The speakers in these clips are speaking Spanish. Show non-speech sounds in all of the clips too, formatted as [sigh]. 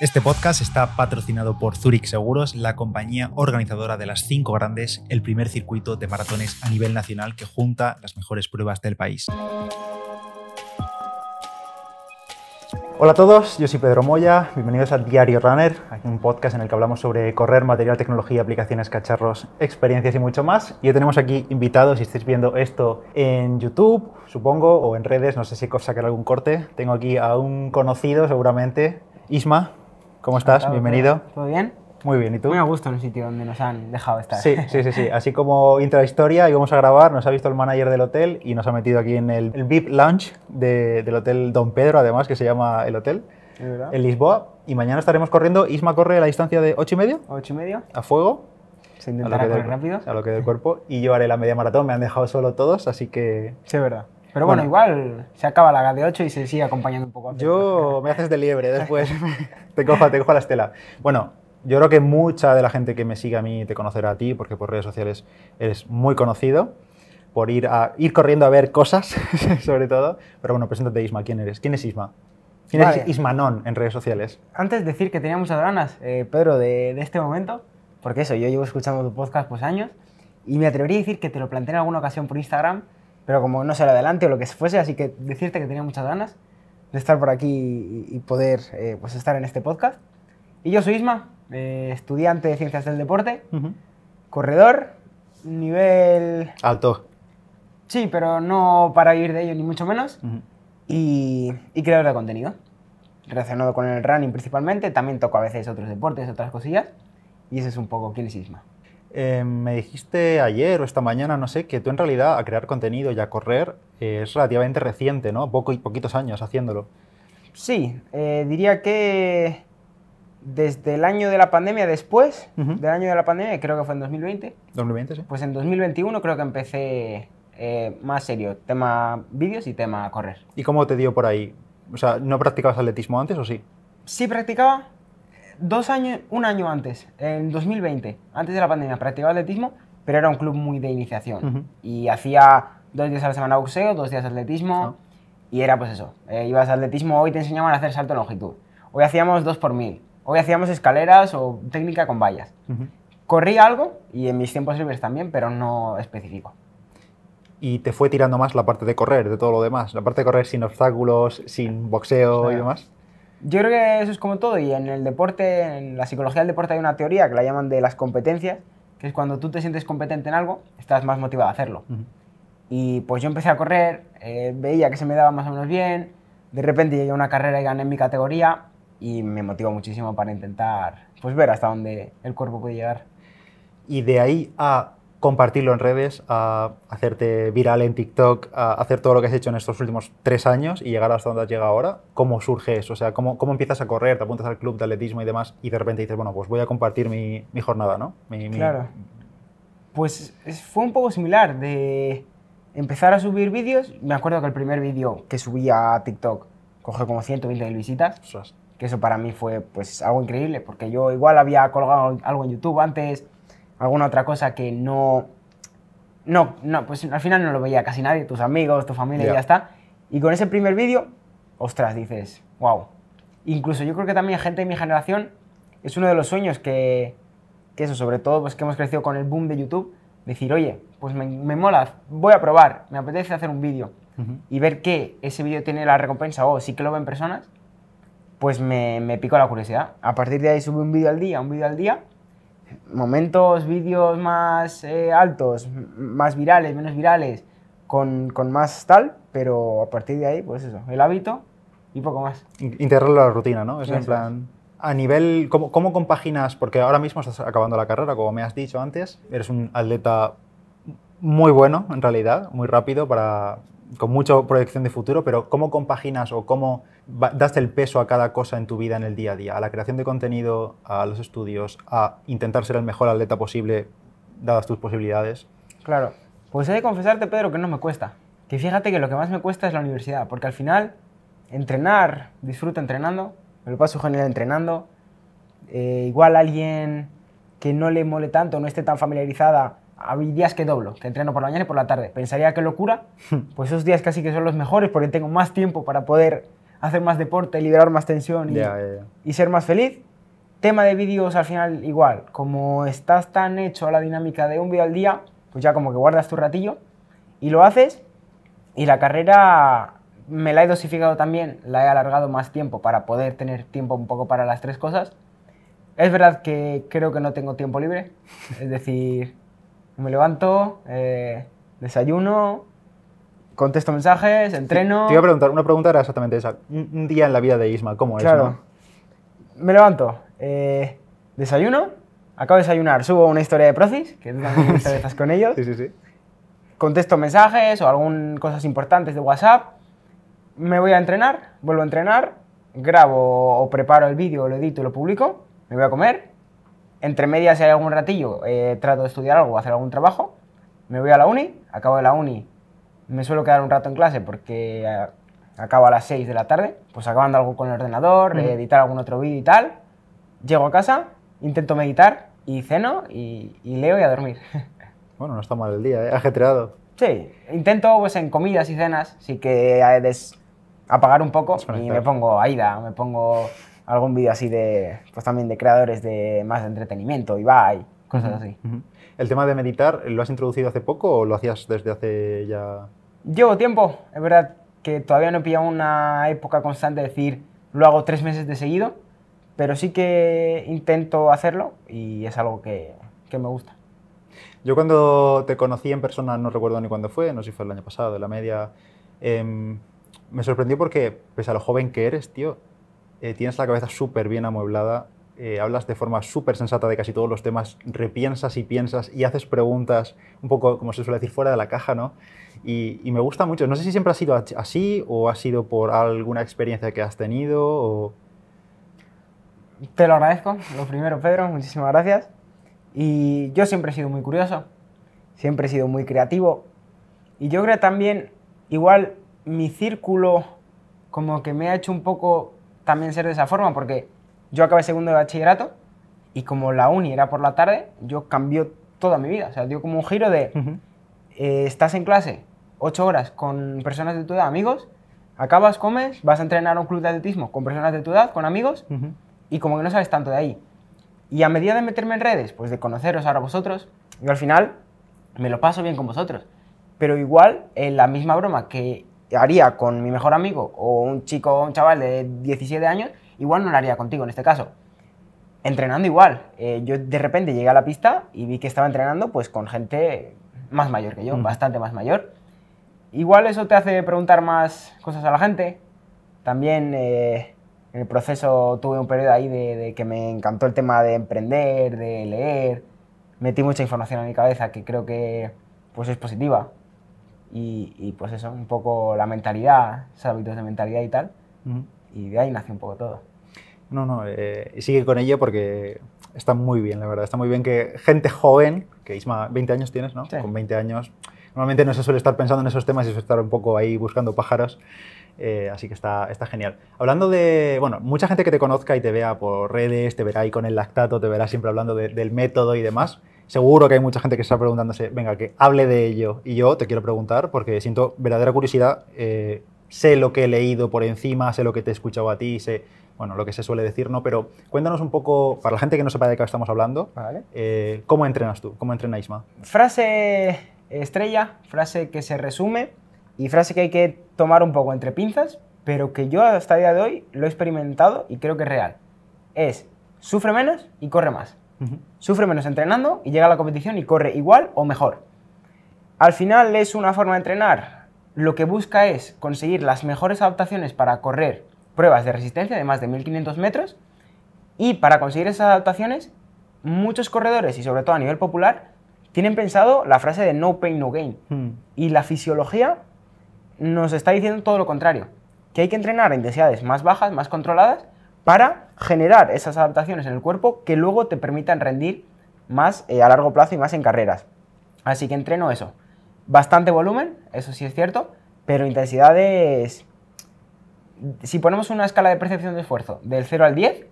Este podcast está patrocinado por Zurich Seguros, la compañía organizadora de las cinco grandes, el primer circuito de maratones a nivel nacional que junta las mejores pruebas del país. Hola a todos, yo soy Pedro Moya, bienvenidos a Diario Runner, un podcast en el que hablamos sobre correr, material, tecnología, aplicaciones, cacharros, experiencias y mucho más. Y hoy tenemos aquí invitados, si estáis viendo esto en YouTube, supongo, o en redes, no sé si sacar algún corte. Tengo aquí a un conocido seguramente, Isma, ¿cómo estás? Bienvenido. ¿Todo bien? Muy bien, ¿y tú? Muy a gusto en el sitio donde nos han dejado estar. Sí, sí, sí, sí. [laughs] Así como intra historia, íbamos a grabar, nos ha visto el manager del hotel y nos ha metido aquí en el, VIP Lounge del Hotel Don Pedro, además, que se llama el hotel, en Lisboa. Y mañana estaremos corriendo. Isma corre a la distancia de 8 y medio. 8 y medio. A fuego. Se intentará correr rápido. A lo que del cuerpo. Y yo haré la media maratón, me han dejado solo todos, así que... Sí, es verdad. Pero bueno, igual se acaba la de 8 y se sigue acompañando un poco. Yo me haces de liebre [laughs] después. te, cojo, te cojo la estela. Bueno, yo creo que mucha de la gente que me sigue a mí te conocerá a ti, porque por redes sociales eres muy conocido, por ir, a, ir corriendo a ver cosas, [laughs] sobre todo. Pero bueno, preséntate Isma, ¿quién eres? ¿Quién es Isma? ¿Quién es Ismanón en redes sociales? Antes decir que tenía muchas ganas, eh, Pedro, de, de, este momento, porque eso, yo llevo escuchando tu podcast pues años, y me atrevería a decir que te lo planteé en alguna ocasión por Instagram, pero como no sé adelante o lo que fuese, así que decirte que tenía muchas ganas de estar por aquí y, poder eh, pues estar en este podcast. Y yo soy Isma, eh, estudiante de Ciencias del Deporte, corredor, nivel... Alto. Sí, pero no para vivir de ello, ni mucho menos. y, creador de contenido, relacionado con el running principalmente. También toco a veces otros deportes, otras cosillas. Y ese es un poco quién es Isma. Eh, me dijiste ayer o esta mañana, no sé, que tú en realidad a crear contenido y a correr eh, es relativamente reciente, ¿no? Poco y poquitos años haciéndolo. Sí, diría que desde el año de la pandemia, después del año de la pandemia, creo que fue en 2020. 2020, sí. Pues en 2021 creo que empecé eh, más serio, tema vídeos y tema correr. ¿Y cómo te dio por ahí? O sea, ¿no practicabas atletismo antes o sí? Sí, practicaba dos años, un año antes, en 2020, antes de la pandemia, practicaba atletismo, pero era un club muy de iniciación. Y hacía dos días a la semana boxeo, dos días atletismo, ah. y era pues eso. Eh, ibas a atletismo, hoy te enseñaban a hacer salto de longitud. Hoy hacíamos dos por mil Hoy hacíamos escaleras o técnica con vallas. Corrí algo y en mis tiempos libres también, pero no específico. ¿Y te fue tirando más la parte de correr, de todo lo demás? La parte de correr sin obstáculos, sin boxeo y demás. Yo creo que eso es como todo y en el deporte, en la psicología del deporte hay una teoría que la llaman de las competencias, que es cuando tú te sientes competente en algo, estás más motivado a hacerlo. Y pues yo empecé a correr, eh, veía que se me daba más o menos bien, de repente llegué a una carrera y gané en mi categoría y me motivó muchísimo para intentar pues, ver hasta dónde el cuerpo puede llegar. Y de ahí a compartirlo en redes, a hacerte viral en TikTok, a hacer todo lo que has hecho en estos últimos tres años y llegar hasta donde has llegado ahora, ¿cómo surge eso? O sea, ¿cómo, cómo empiezas a correr, te apuntas al club de atletismo y demás y de repente dices, bueno, pues voy a compartir mi, mi jornada, ¿no? Claro. Pues fue un poco similar de empezar a subir vídeos. Me acuerdo que el primer vídeo que subí a TikTok cogió como 120 visitas que eso para mí fue pues algo increíble, porque yo igual había colgado algo en YouTube antes, alguna otra cosa que no, no, no, pues al final no lo veía casi nadie, tus amigos, tu familia y ya está. Y con ese primer vídeo, ostras, dices, wow. Incluso yo creo que también gente de mi generación es uno de los sueños que, que eso, sobre todo, pues que hemos crecido con el boom de YouTube, decir, oye, pues me, me mola, voy a probar, me apetece hacer un vídeo y ver que ese vídeo tiene la recompensa o sí que lo ven personas, pues me, me picó la curiosidad. A partir de ahí subí un vídeo al día, un vídeo al día. Momentos, vídeos más eh, altos, más virales, menos virales, con, con, más tal, pero a partir de ahí, pues eso, el hábito y poco más. Integrarlo a la rutina, ¿no? Es en plan... A nivel, ¿cómo, ¿cómo compaginas? Porque ahora mismo estás acabando la carrera, como me has dicho antes, eres un atleta muy bueno, en realidad, muy rápido para, con mucha proyección de futuro, pero ¿cómo compaginas o cómo das el peso a cada cosa en tu vida en el día a día? A la creación de contenido, a los estudios, a intentar ser el mejor atleta posible, dadas tus posibilidades. Claro, pues he de confesarte, Pedro, que no me cuesta. Que fíjate que lo que más me cuesta es la universidad, porque al final, entrenar, disfruto entrenando, me lo paso genial entrenando. Eh, igual alguien que no le mole tanto, no esté tan familiarizada, hay días que doblo, que entreno por la mañana y por la tarde. Pensaría que locura, [laughs] pues esos días casi que son los mejores porque tengo más tiempo para poder hacer más deporte, liberar más tensión y, Ya, ya, ya. y ser más feliz. Tema de vídeos al final igual, como estás tan hecho a la dinámica de un vídeo al día, pues ya como que guardas tu ratillo y lo haces y la carrera me la he dosificado también, la he alargado más tiempo para poder tener tiempo un poco para las tres cosas. Es verdad que creo que no tengo tiempo libre, es decir, me levanto, eh, desayuno, contesto mensajes, entreno. Te iba a preguntar, una pregunta era exactamente esa. Un, día en la vida de Isma, ¿cómo es? Claro. no? Me levanto, eh, desayuno, acabo de desayunar, subo una historia de Procis, que tú también [laughs] veces con ellos, Sí, sí, sí. contesto mensajes o algunas cosas importantes de WhatsApp, me voy a entrenar, vuelvo a entrenar, grabo o preparo el vídeo, lo edito y lo publico, me voy a comer, entre medias si hay algún ratillo eh, trato de estudiar algo o hacer algún trabajo, me voy a la uni, acabo de la uni, me suelo quedar un rato en clase porque eh, acabo a las 6 de la tarde, pues acabando algo con el ordenador, eh, editar algún otro vídeo y tal, llego a casa, intento meditar y ceno y, y leo y a dormir. [laughs] Bueno, no está mal el día, ¿eh? Ajetreado. Sí, intento pues en comidas y cenas, sí que eh, des- apagar un poco y me pongo Aida, me pongo algún vídeo así de, pues también de creadores de más de entretenimiento, Ibai, cosas así. ¿El tema de meditar lo has introducido hace poco o lo hacías desde hace ya...? Llevo tiempo, es verdad que todavía no he pillado una época constante de decir lo hago tres meses de seguido, pero sí que intento hacerlo y es algo que, que me gusta. Yo cuando te conocí en persona, no recuerdo ni cuándo fue, no sé si fue el año pasado, la media, em, me sorprendió porque, pese a lo joven que eres, tío, eh, tienes la cabeza súper bien amueblada, eh, hablas de forma súper sensata de casi todos los temas, repiensas y piensas y haces preguntas un poco, como se suele decir, fuera de la caja, ¿no? Y, y me gusta mucho. No sé si siempre ha sido así o ha sido por alguna experiencia que has tenido o... Te lo agradezco, lo primero, Pedro, muchísimas gracias. Y yo siempre he sido muy curioso, siempre he sido muy creativo. Y yo creo también, igual mi círculo como que me ha hecho un poco también ser de esa forma, porque yo acabé segundo de bachillerato y como la uni era por la tarde, yo cambió toda mi vida. O sea, dio como un giro de, eh, estás en clase ocho horas con personas de tu edad, amigos, acabas, comes, vas a entrenar a un club de atletismo con personas de tu edad, con amigos, y como que no sabes tanto de ahí. Y a medida de meterme en redes, pues de conoceros ahora vosotros, yo al final me lo paso bien con vosotros. Pero igual, en la misma broma que haría con mi mejor amigo o un chico o un chaval de 17 años, igual no lo haría contigo en este caso. Entrenando igual. Eh, yo de repente llegué a la pista y vi que estaba entrenando pues con gente más mayor que yo, Ujú. bastante más mayor. Igual eso te hace preguntar más cosas a la gente. También eh, en el proceso tuve un periodo ahí de, de que me encantó el tema de emprender, de leer. Metí mucha información en mi cabeza que creo que pues es positiva. Y, y, pues eso, un poco la mentalidad, esos hábitos de mentalidad y tal. Ujú. Y de ahí nació un poco todo. No, no, eh, sigue con ello porque está muy bien, la verdad. Está muy bien que gente joven, que Isma, 20 años tienes, ¿no? Sí. Con 20 años, normalmente no se suele estar pensando en esos temas y suele estar un poco ahí buscando pájaros. eh, así que está, está genial. Hablando de, bueno, mucha gente que te conozca y te vea por redes, te verá ahí con el lactato, te verá siempre hablando de- del método y demás. Seguro que hay mucha gente que está preguntándose, venga, que hable de ello. Y yo te quiero preguntar porque siento verdadera curiosidad. eh, sé lo que he leído por encima, sé lo que te he escuchado a ti, sé, bueno, lo que se suele decir, ¿no? Pero cuéntanos un poco, para la gente que no sepa de qué estamos hablando, ¿Vale? eh, ¿cómo entrenas tú? ¿Cómo entrena Isma? Frase estrella, frase que se resume y frase que hay que tomar un poco entre pinzas, pero que yo hasta el día de hoy lo he experimentado y creo que es real. Es, sufre menos y corre más. Sufre menos entrenando y llega a la competición y corre igual o mejor. Al final es una forma de entrenar. Lo que busca es conseguir las mejores adaptaciones para correr pruebas de resistencia de más de 1500 metros y para conseguir esas adaptaciones, muchos corredores y sobre todo a nivel popular tienen pensado la frase de no pain, no gain. Y la fisiología nos está diciendo todo lo contrario, que hay que entrenar a intensidades más bajas, más controladas, para generar esas adaptaciones en el cuerpo que luego te permitan rendir más eh, a largo plazo y más en carreras. Así que entreno eso. Bastante volumen, eso sí es cierto, pero intensidades... Si ponemos una escala de percepción de esfuerzo del 0 al 10,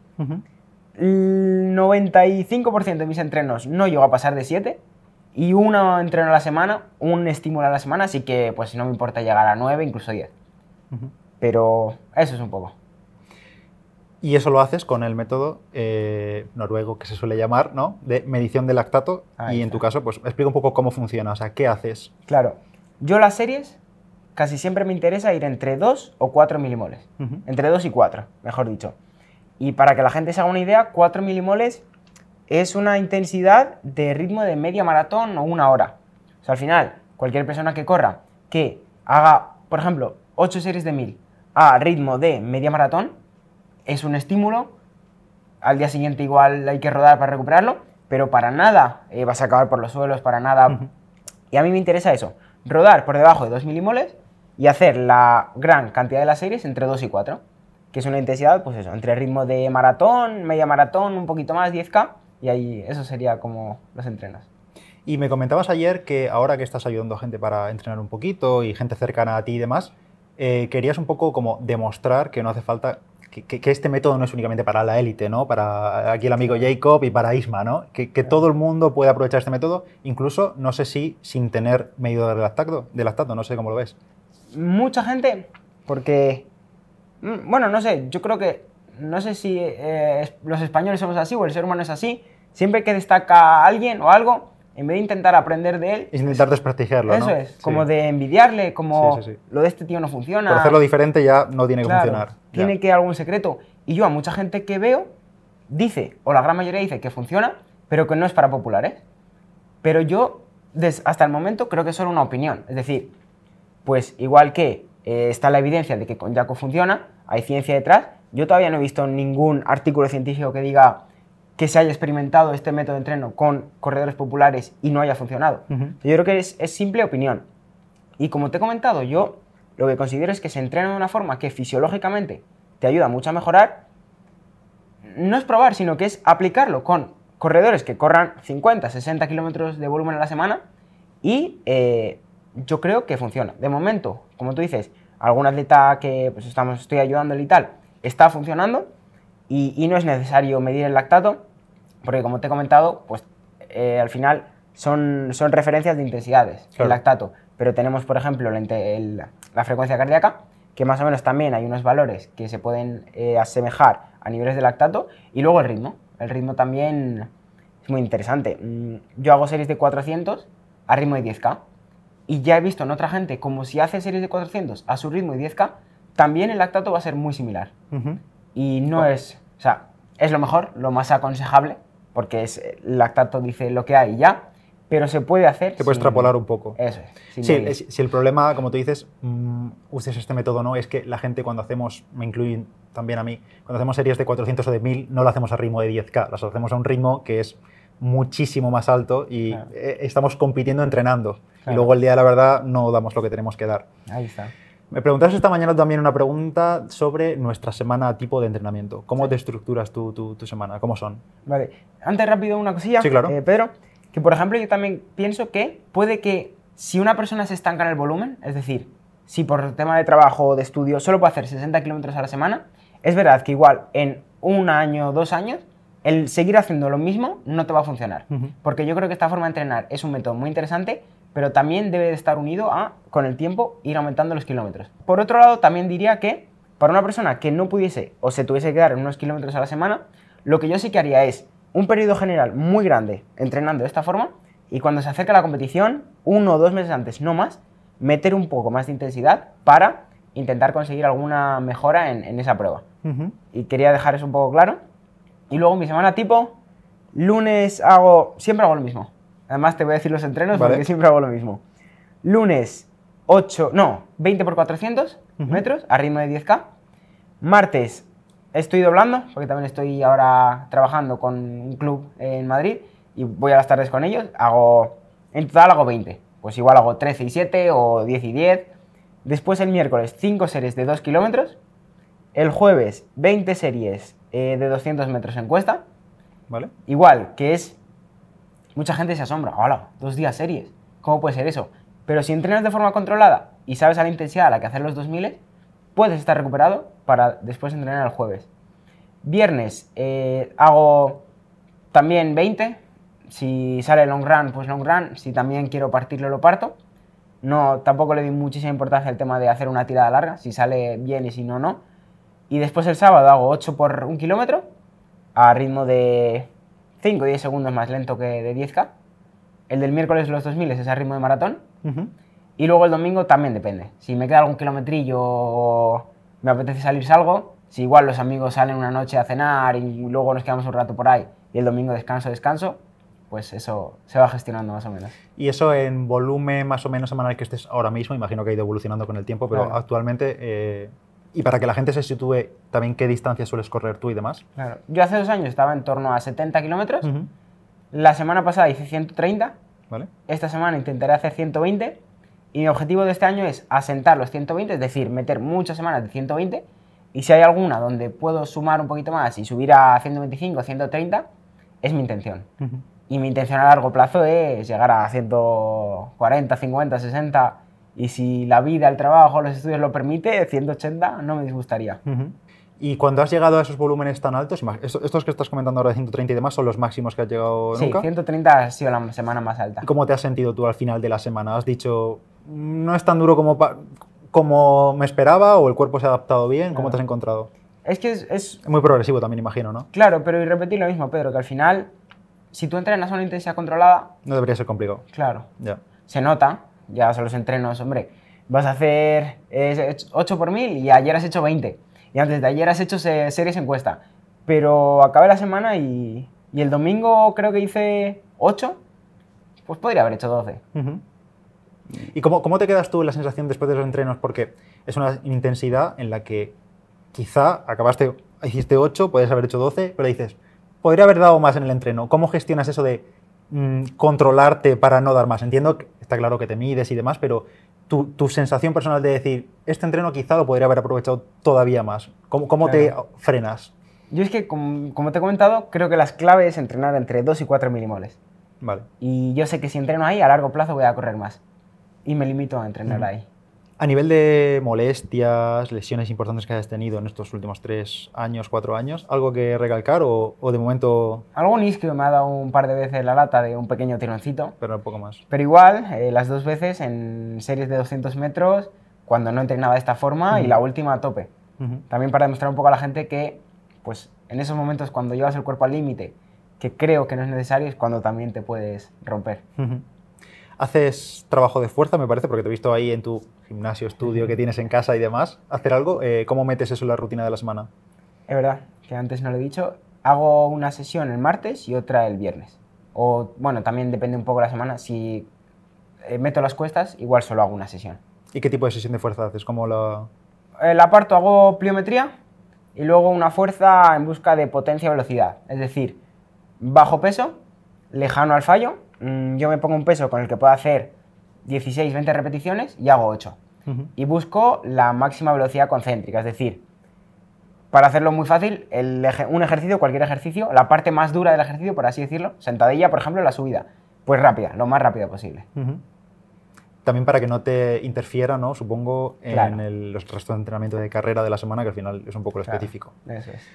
el 95% de mis entrenos no llego a pasar de 7 y un entreno a la semana, un estímulo a la semana, así que pues no me importa llegar a 9, incluso 10. Pero eso es un poco. Y eso lo haces con el método eh, noruego que se suele llamar, ¿no? De medición de lactato. y en tu caso, pues explica un poco cómo funciona, o sea, ¿qué haces? Claro. Yo las series casi siempre me interesa ir entre 2 o 4 milimoles. Entre 2 y 4, mejor dicho. Y para que la gente se haga una idea, 4 milimoles es una intensidad de ritmo de media maratón o una hora. O sea, al final, cualquier persona que corra, que haga, por ejemplo, 8 series de 1000 a ritmo de media maratón, es un estímulo, al día siguiente igual hay que rodar para recuperarlo, pero para nada eh, vas a acabar por los suelos, para nada. Y a mí me interesa eso, rodar por debajo de 2 milimoles y hacer la gran cantidad de las series entre 2 y 4, que es una intensidad, pues eso, entre ritmo de maratón, media maratón, un poquito más, 10K, y ahí eso sería como los entrenas. Y me comentabas ayer que ahora que estás ayudando a gente para entrenar un poquito y gente cercana a ti y demás, eh, querías un poco como demostrar que no hace falta que, este método no es únicamente para la élite, ¿no? Para aquí el amigo Jacob y para Isma, ¿no? Que, todo el mundo puede aprovechar este método, incluso, no sé si sin tener medidor de lactato, de lactato, no sé cómo lo ves. Mucha gente, porque, mm, bueno, no sé, yo creo que, no sé si eh, los españoles somos así o el ser humano es así, siempre que destaca a alguien o algo, en vez de intentar aprender de él... Intentar desprestigiarlo, Eso es, como de envidiarle, como lo de este tío no funciona. Por hacerlo diferente ya no tiene que funcionar. Tiene que algún secreto. Y yo a mucha gente que veo dice, o la gran mayoría dice que funciona, pero que no es para populares. Pero yo, hasta el momento, creo que es solo una opinión. Es decir, pues igual que eh, está la evidencia de que con Jaco funciona, hay ciencia detrás, yo todavía no he visto ningún artículo científico que diga que se haya experimentado este método de entreno con corredores populares y no haya funcionado. Yo creo que es, simple opinión. Y como te he comentado, yo lo que considero es que se entrena de una forma que fisiológicamente te ayuda mucho a mejorar. No es probar, sino que es aplicarlo con corredores que corran 50, 60 kilómetros de volumen a la semana y eh, yo creo que funciona. De momento, como tú dices, algún atleta que pues, estamos, estoy ayudándole y tal, está funcionando y, y no es necesario medir el lactato porque como te he comentado, pues eh, al final son, son referencias de intensidades, el lactato. Pero tenemos, por ejemplo, la, frecuencia cardíaca, que más o menos también hay unos valores que se pueden eh, asemejar a niveles de lactato, y luego el ritmo. El ritmo también es muy interesante. Mm, yo hago series de 400 a ritmo de 10K, y ya he visto en otra gente como si hace series de 400 a su ritmo de 10K, también el lactato va a ser muy similar. Y no es, o sea, es lo mejor, lo más aconsejable, porque es, el lactato dice lo que hay ya, pero se puede hacer. Se puede extrapolar un poco. Eso es. Sí, si el problema, como tú dices, mm, uses este método no, es que la gente cuando hacemos, me incluyen también a mí, cuando hacemos series de 400 o de 1000, no lo hacemos a ritmo de 10K, las hacemos a un ritmo que es muchísimo más alto y eh, estamos compitiendo entrenando. Y luego el día de la verdad no damos lo que tenemos que dar. Ahí está. Me preguntas esta mañana también una pregunta sobre nuestra semana tipo de entrenamiento. ¿Cómo te estructuras tu, tu, semana? ¿Cómo son? Vale. Antes rápido una cosilla, sí, claro. Eh, Pedro, que por ejemplo yo también pienso que puede que si una persona se estanca en el volumen, es decir, si por tema de trabajo o de estudio solo puede hacer 60 kilómetros a la semana, es verdad que igual en un año o dos años el seguir haciendo lo mismo no te va a funcionar. Porque yo creo que esta forma de entrenar es un método muy interesante pero también debe de estar unido a, con el tiempo, ir aumentando los kilómetros. Por otro lado, también diría que para una persona que no pudiese o se tuviese que dar en unos kilómetros a la semana, lo que yo sí que haría es un periodo general muy grande entrenando de esta forma y cuando se acerca la competición, uno o dos meses antes, no más, meter un poco más de intensidad para intentar conseguir alguna mejora en, esa prueba. Y quería dejar eso un poco claro. Y luego mi semana tipo, lunes hago, siempre hago lo mismo. Además, te voy a decir los entrenos porque siempre hago lo mismo. Lunes, 8, no, 20 por 400 metros a ritmo de 10K. Martes, estoy doblando, porque también estoy ahora trabajando con un club en Madrid y voy a las tardes con ellos. Hago, en total hago 20. Pues igual hago 13 y 7 o 10 y 10. Después el miércoles 5 series de 2 kilómetros. El jueves 20 series eh, de 200 metros en cuesta. ¿Vale? Igual, que es mucha gente se asombra, hola, dos días series, ¿cómo puede ser eso? Pero si entrenas de forma controlada y sabes a la intensidad a la que hacer los 2000, puedes estar recuperado para después entrenar el jueves. Viernes eh, hago también 20, si sale long run, pues long run, si también quiero partirlo, lo parto. No, tampoco le di muchísima importancia al tema de hacer una tirada larga, si sale bien y si no, no. Y después el sábado hago 8 por un kilómetro a ritmo de 5 o 10 segundos más lento que de 10K. El del miércoles los 2000 es a ritmo de maratón. Y luego el domingo también depende. Si me queda algún kilometrillo o me apetece salir, salgo. Si igual los amigos salen una noche a cenar y luego nos quedamos un rato por ahí y el domingo descanso, descanso, pues eso se va gestionando más o menos. Y eso en volumen más o menos semanal que estés ahora mismo, imagino que ha ido evolucionando con el tiempo, pero actualmente, eh, y para que la gente se sitúe también qué distancia sueles correr tú y demás. Claro, yo hace dos años estaba en torno a 70 kilómetros, la semana pasada hice 130, ¿Vale? esta semana intentaré hacer 120, y mi objetivo de este año es asentar los 120, es decir, meter muchas semanas de 120, y si hay alguna donde puedo sumar un poquito más y subir a 125, 130, es mi intención. Y mi intención a largo plazo es llegar a 140, 50, 60 y si la vida, el trabajo, los estudios lo permite, 180 no me disgustaría. Y cuando has llegado a esos volúmenes tan altos, estos que estás comentando ahora de 130 y demás, ¿son los máximos que has llegado nunca? Sí, 130 ha sido la semana más alta. ¿Cómo te has sentido tú al final de la semana? ¿Has dicho, no es tan duro como, como me esperaba o el cuerpo se ha adaptado bien? ¿Cómo te has encontrado? Es que es, es... Muy progresivo también, imagino, ¿no? Claro, pero y repetir lo mismo, Pedro, que al final si tú entrenas a una intensidad controlada... No debería ser complicado. Claro. Ya. Se nota, ya son los entrenos, hombre, vas a hacer 8 por 1000 y ayer has hecho 20. Y antes de ayer has hecho series encuesta. Pero acabé la semana y, y el domingo creo que hice 8, pues podría haber hecho 12. ¿Y cómo, cómo, te quedas tú en la sensación después de los entrenos? Porque es una intensidad en la que quizá acabaste, hiciste 8, puedes haber hecho 12, pero dices, podría haber dado más en el entreno. ¿Cómo gestionas eso de mm, controlarte para no dar más? Entiendo que está claro que te mides y demás, pero tu, sensación personal de decir, este entreno quizá lo podría haber aprovechado todavía más. ¿Cómo, cómo te frenas? Yo es que, como, te he comentado, creo que las claves es entrenar entre 2 y 4 milimoles. Vale. Y yo sé que si entreno ahí, a largo plazo voy a correr más. Y me limito a entrenar ahí. A nivel de molestias, lesiones importantes que hayas tenido en estos últimos tres años, cuatro años, ¿algo que recalcar o, de momento...? Algo isquio me ha dado un par de veces la lata de un pequeño tironcito. Pero un poco más. Pero igual, eh, las dos veces en series de 200 metros, cuando no entrenaba de esta forma, y la última a tope. También para demostrar un poco a la gente que, pues, en esos momentos cuando llevas el cuerpo al límite, que creo que no es necesario, es cuando también te puedes romper. Haces trabajo de fuerza, me parece, porque te he visto ahí en tu gimnasio, estudio que tienes en casa y demás. ¿Hacer algo? Eh, ¿Cómo metes eso en la rutina de la semana? Es verdad, que antes no lo he dicho. Hago una sesión el martes y otra el viernes. O, bueno, también depende un poco de la semana. Si eh, meto las cuestas, igual solo hago una sesión. ¿Y qué tipo de sesión de fuerza haces? ¿Cómo la...? El aparto hago pliometría y luego una fuerza en busca de potencia-velocidad. Es decir, bajo peso, lejano al fallo Mm, yo me pongo un peso con el que puedo hacer 16, 20 repeticiones y hago 8. Y busco la máxima velocidad concéntrica, es decir, para hacerlo muy fácil, un ejercicio, cualquier ejercicio, la parte más dura del ejercicio, por así decirlo, sentadilla, por ejemplo, la subida, pues rápida, lo más rápida posible. También para que no te interfiera, ¿no? Supongo, en los restos de entrenamiento de carrera de la semana, que al final es un poco lo específico. Eso es.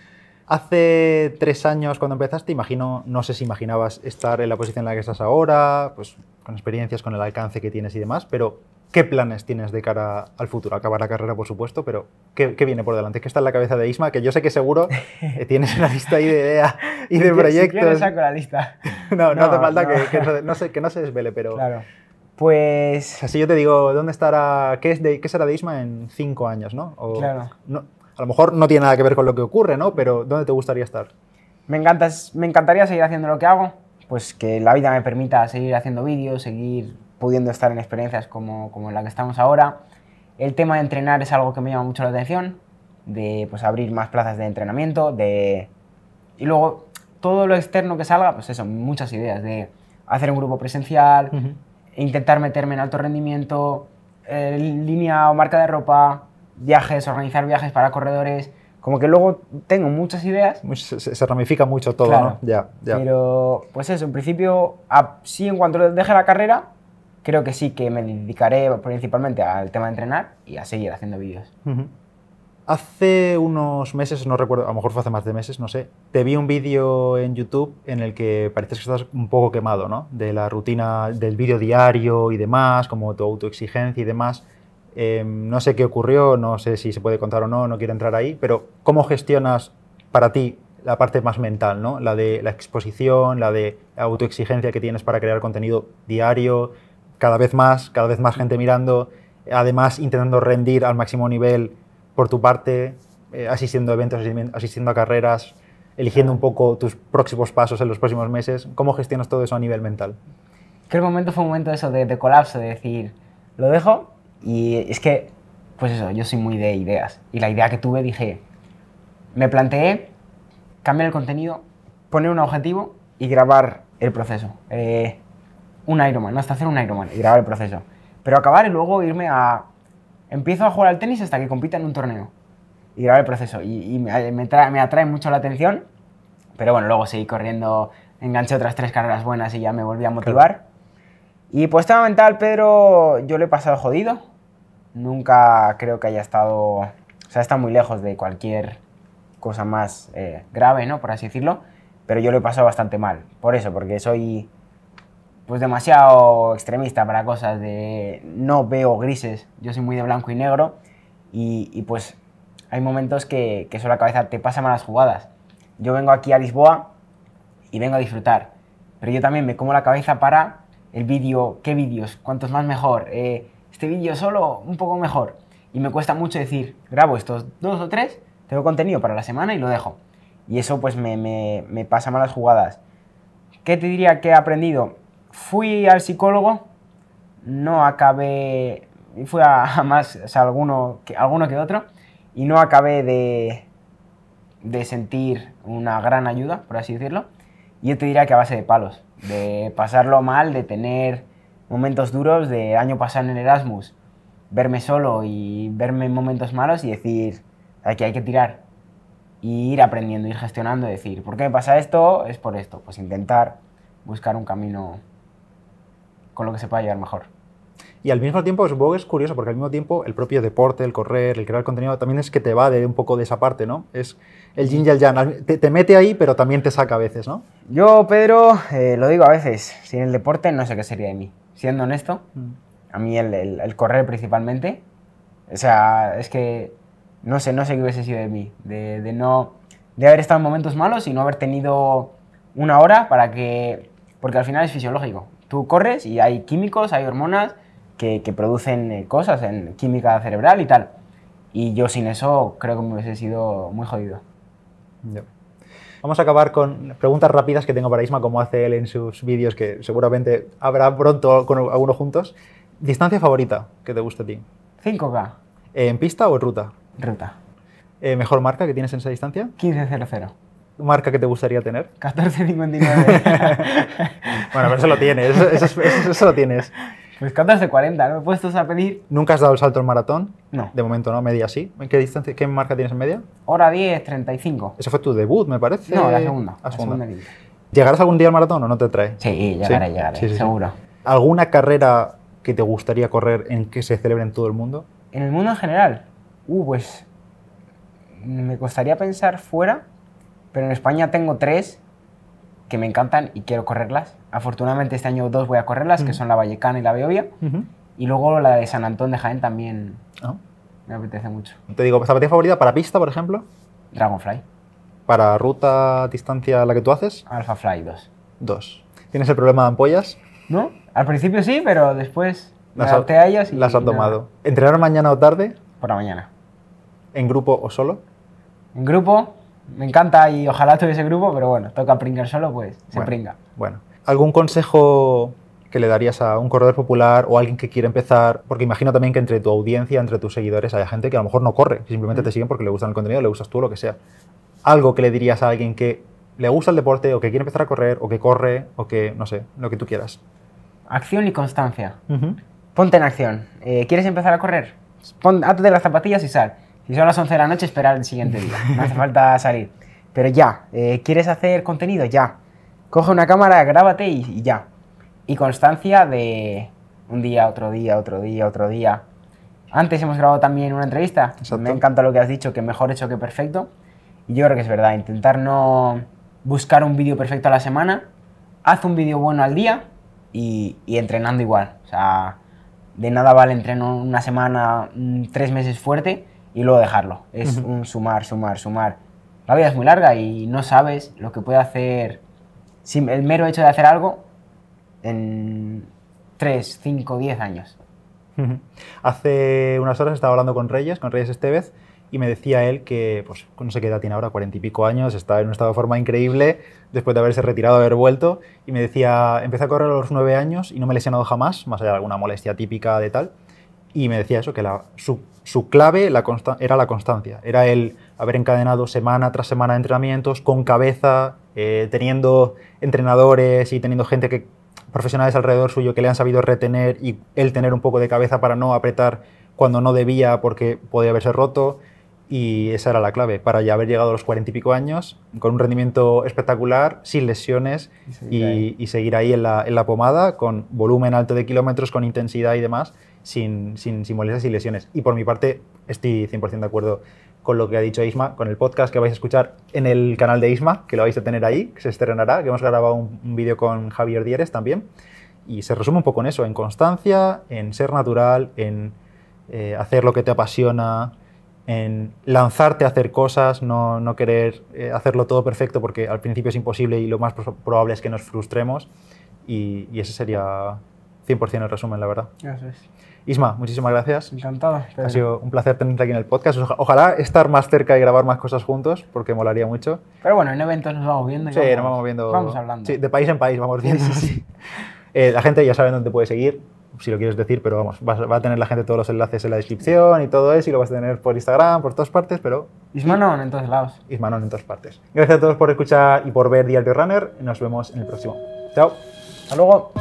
Hace tres años cuando empezaste, imagino, no sé si imaginabas estar en la posición en la que estás ahora, pues con experiencias, con el alcance que tienes y demás, pero ¿qué planes tienes de cara al futuro? Acabar la carrera, por supuesto, pero ¿qué, viene por delante? ¿Qué está en la cabeza de Isma? Que yo sé que seguro [laughs] tienes una lista de ideas y de proyectos. Si saco la lista. [laughs] no, no, hace falta Que, no se, que no se desvele, pero... Claro. Pues... Así yo te digo, ¿dónde estará, qué, es de, qué será de Isma en cinco años, no? claro. No, a lo mejor no tiene nada que ver con lo que ocurre, ¿no? Pero ¿dónde te gustaría estar? Me, encanta, me encantaría seguir haciendo lo que hago, pues que la vida me permita seguir haciendo vídeos, seguir pudiendo estar en experiencias como, como la que estamos ahora. El tema de entrenar es algo que me llama mucho la atención, de pues, abrir más plazas de entrenamiento, de... Y luego todo lo externo que salga, pues eso, muchas ideas de hacer un grupo presencial, intentar meterme en alto rendimiento, eh, línea o marca de ropa, viajes, organizar viajes para corredores. Como que luego tengo muchas ideas. Se, ramifica mucho todo, ¿no? Ya, ya. Pero, pues eso, en principio, sí, en cuanto deje la carrera, creo que sí que me dedicaré principalmente al tema de entrenar y a seguir haciendo vídeos. Hace unos meses, no recuerdo, a lo mejor fue hace más de meses, no sé, te vi un vídeo en YouTube en el que pareces que estás un poco quemado, ¿no? De la rutina del vídeo diario y demás, como tu autoexigencia y demás. Em, no sé qué ocurrió, no sé si se puede contar o no, no quiero entrar ahí, pero ¿cómo gestionas para ti la parte más mental, ¿no? La de la exposición, la de autoexigencia que tienes para crear contenido diario, cada vez más, cada vez más gente mirando, además intentando rendir al máximo nivel por tu parte, eh, asistiendo a eventos, asistiendo a carreras, eligiendo un poco tus próximos pasos en los próximos meses. ¿Cómo gestionas todo eso a nivel mental? Creo que el momento fue un momento eso, de, colapso, de decir, lo dejo y es que, pues eso, yo soy muy de ideas. Y la idea que tuve, dije, me planteé cambiar el contenido, poner un objetivo y grabar el proceso. Eh, un Ironman, no hasta hacer un Ironman y grabar el proceso. Pero acabar y luego irme a empiezo a jugar al tenis hasta que compita en un torneo y grabar el proceso. Y, me, me, atrae mucho la atención, pero bueno, luego seguí corriendo, enganché otras tres carreras buenas y ya me volví a motivar. Y pues tema mental, Pedro, yo lo he pasado jodido. Nunca creo que haya estado, o sea, está muy lejos de cualquier cosa más eh, grave, ¿no? Por así decirlo. Pero yo lo he pasado bastante mal. Por eso, porque soy pues demasiado extremista para cosas de no veo grises, yo soy muy de blanco y negro y, pues hay momentos que, que la cabeza te pasa malas jugadas. Yo vengo aquí a Lisboa y vengo a disfrutar, pero yo también me como la cabeza para el vídeo, qué vídeos, cuántos más mejor, eh, este vídeo solo un poco mejor. Y me cuesta mucho decir, grabo estos dos o tres, tengo contenido para la semana y lo dejo. Y eso pues me, me, pasa malas jugadas. ¿Qué te diría que he aprendido? Fui al psicólogo, no acabé, fui [laughs] a, más, o sea, alguno que, alguno que otro, y no acabé de, de sentir una gran ayuda, por así decirlo. Y yo te diría que a base de palos, de pasarlo mal, de tener momentos duros, de año pasado en el Erasmus, verme solo y verme en momentos malos y decir, aquí hay que tirar. Y ir aprendiendo, ir gestionando, decir, ¿por qué me pasa esto? Es por esto. Pues intentar buscar un camino con lo que se pueda llevar mejor. Y al mismo tiempo, supongo que es curioso, porque al mismo tiempo el propio deporte, el correr, el crear contenido, también es que te va de un poco de esa parte, ¿no? Es el yin y el yang. Te, mete ahí, pero también te saca a veces, ¿no? Yo, Pedro, eh, lo digo a veces, sin el deporte no sé qué sería de mí. Siendo honesto, mm. a mí el, el, correr principalmente, o sea, es que no sé, no sé qué hubiese sido de mí, de, de no, de haber estado en momentos malos y no haber tenido una hora para que, porque al final es fisiológico. Tú corres y hay químicos, hay hormonas que, que producen eh, cosas en química cerebral y tal. Y yo sin eso creo que me hubiese sido muy jodido. Vamos a acabar con preguntas rápidas que tengo para Isma, como hace él en sus vídeos, que seguramente habrá pronto con algunos juntos. ¿Distancia favorita que te guste a ti? 5K. ¿En pista o en ruta? Ruta. Eh, ¿Mejor marca que tienes en esa distancia? 15.00 marca que te gustaría tener? 14.59. [laughs] bueno, pero eso lo tienes, eso, lo tienes. Pues 14.40, ¿no? ¿Me puestos a pedir? ¿Nunca has dado el salto en maratón? No. De momento no, media sí. ¿En qué distancia, qué marca tienes en media? Hora 10, 35. Ese fue tu debut, me parece. No, la segunda. La segunda. ¿Llegarás algún día al maratón o no te trae? Sí, llegaré, llegaré, seguro. ¿Alguna carrera que te gustaría correr en que se celebre en todo el mundo? En el mundo en general. Uh, pues me costaría pensar fuera, pero en España tengo tres que me encantan y quiero correrlas. Afortunadamente este año dos voy a correrlas, que son la Vallecana y la Beovia. Y luego la de San Antón de Jaén también ah. me apetece mucho. Te digo, ¿zapatilla favorita para pista, por ejemplo? Dragonfly. ¿Para ruta, distancia, la que tú haces? Alpha Fly 2. Dos. ¿Tienes el problema de ampollas? No, al principio sí, pero después las me adapté a ellas y... Las han tomado. ¿Entrenar mañana o tarde? Por la mañana. ¿En grupo o solo? En grupo, me encanta y ojalá tuviese grupo, pero bueno, toca pringar solo, pues se pringa. Bueno, ¿algún consejo que le darías a un corredor popular o a alguien que quiere empezar? Porque imagino también que entre tu audiencia, entre tus seguidores, hay gente que a lo mejor no corre, simplemente te siguen porque le gusta el contenido, le gustas tú, lo que sea. Algo que le dirías a alguien que le gusta el deporte o que quiere empezar a correr o que corre o que, no sé, lo que tú quieras. Acción y constancia. Ponte en acción. Eh, ¿Quieres empezar a correr? Pon, de las zapatillas y sal. Si son las 11 de la noche, esperar el siguiente día. No hace falta salir. Pero ya, eh, ¿quieres hacer contenido? Ya. Coge una cámara, grábate y, ya. Y constancia de un día, otro día, otro día, otro día. Antes hemos grabado también una entrevista. Me encanta lo que has dicho, que mejor hecho que perfecto. Y yo creo que es verdad, intentar no buscar un vídeo perfecto a la semana, haz un vídeo bueno al día y, entrenando igual. O sea, de nada vale entrenar una semana, mm, tres meses fuerte y luego dejarlo. Es un sumar, sumar, sumar. La vida es muy larga y no sabes lo que puede hacer. El mero hecho de hacer algo en 3, 5, 10 años. Hace unas horas estaba hablando con Reyes, con Reyes Estevez, y me decía él que, pues, no sé qué edad tiene ahora, cuarenta y pico años, está en un estado de forma increíble después de haberse retirado, haber vuelto, y me decía, empecé a correr a los nueve años y no me he lesionado jamás, más allá de alguna molestia típica de tal, y me decía eso, que la, su, clave la era la constancia, era el haber encadenado semana tras semana de entrenamientos con cabeza, eh, teniendo entrenadores y teniendo gente que profesionales alrededor suyo que le han sabido retener y él tener un poco de cabeza para no apretar cuando no debía porque podía haberse roto. Y esa era la clave para ya haber llegado a los cuarenta y pico años con un rendimiento espectacular, sin lesiones y seguir ahí, en, la, en, la, pomada, con volumen alto de kilómetros, con intensidad y demás, sin, sin, sin molestias y lesiones. Y por mi parte, estoy 100% de acuerdo con lo que ha dicho Isma, con el podcast que vais a escuchar en el canal de Isma, que lo vais a tener ahí, que se estrenará, que hemos grabado un, vídeo con Javier Dieres también. Y se resume un poco en eso, en constancia, en ser natural, en eh, hacer lo que te apasiona, en lanzarte a hacer cosas, no, querer eh, hacerlo todo perfecto porque al principio es imposible y lo más probable es que nos frustremos. Y, y ese sería 100% el resumen, la verdad. Isma, muchísimas gracias. Encantado. Ha sido un placer tenerte aquí en el podcast. Ojalá estar más cerca y grabar más cosas juntos, porque molaría mucho. Pero bueno, en eventos nos vamos viendo. sí, nos vamos viendo. Vamos hablando. Sí, de país en país vamos viendo. [laughs] Sí, eh, la gente ya sabe dónde puede seguir, si lo quieres decir, pero vamos, va, a tener la gente todos los enlaces en la descripción y todo eso, y lo vas a tener por Instagram, por todas partes, pero... Ismanon en todos lados. Ismanon en todas partes. Gracias a todos por escuchar y por ver Diario Runner. Nos vemos en el próximo. Chao. Hasta luego.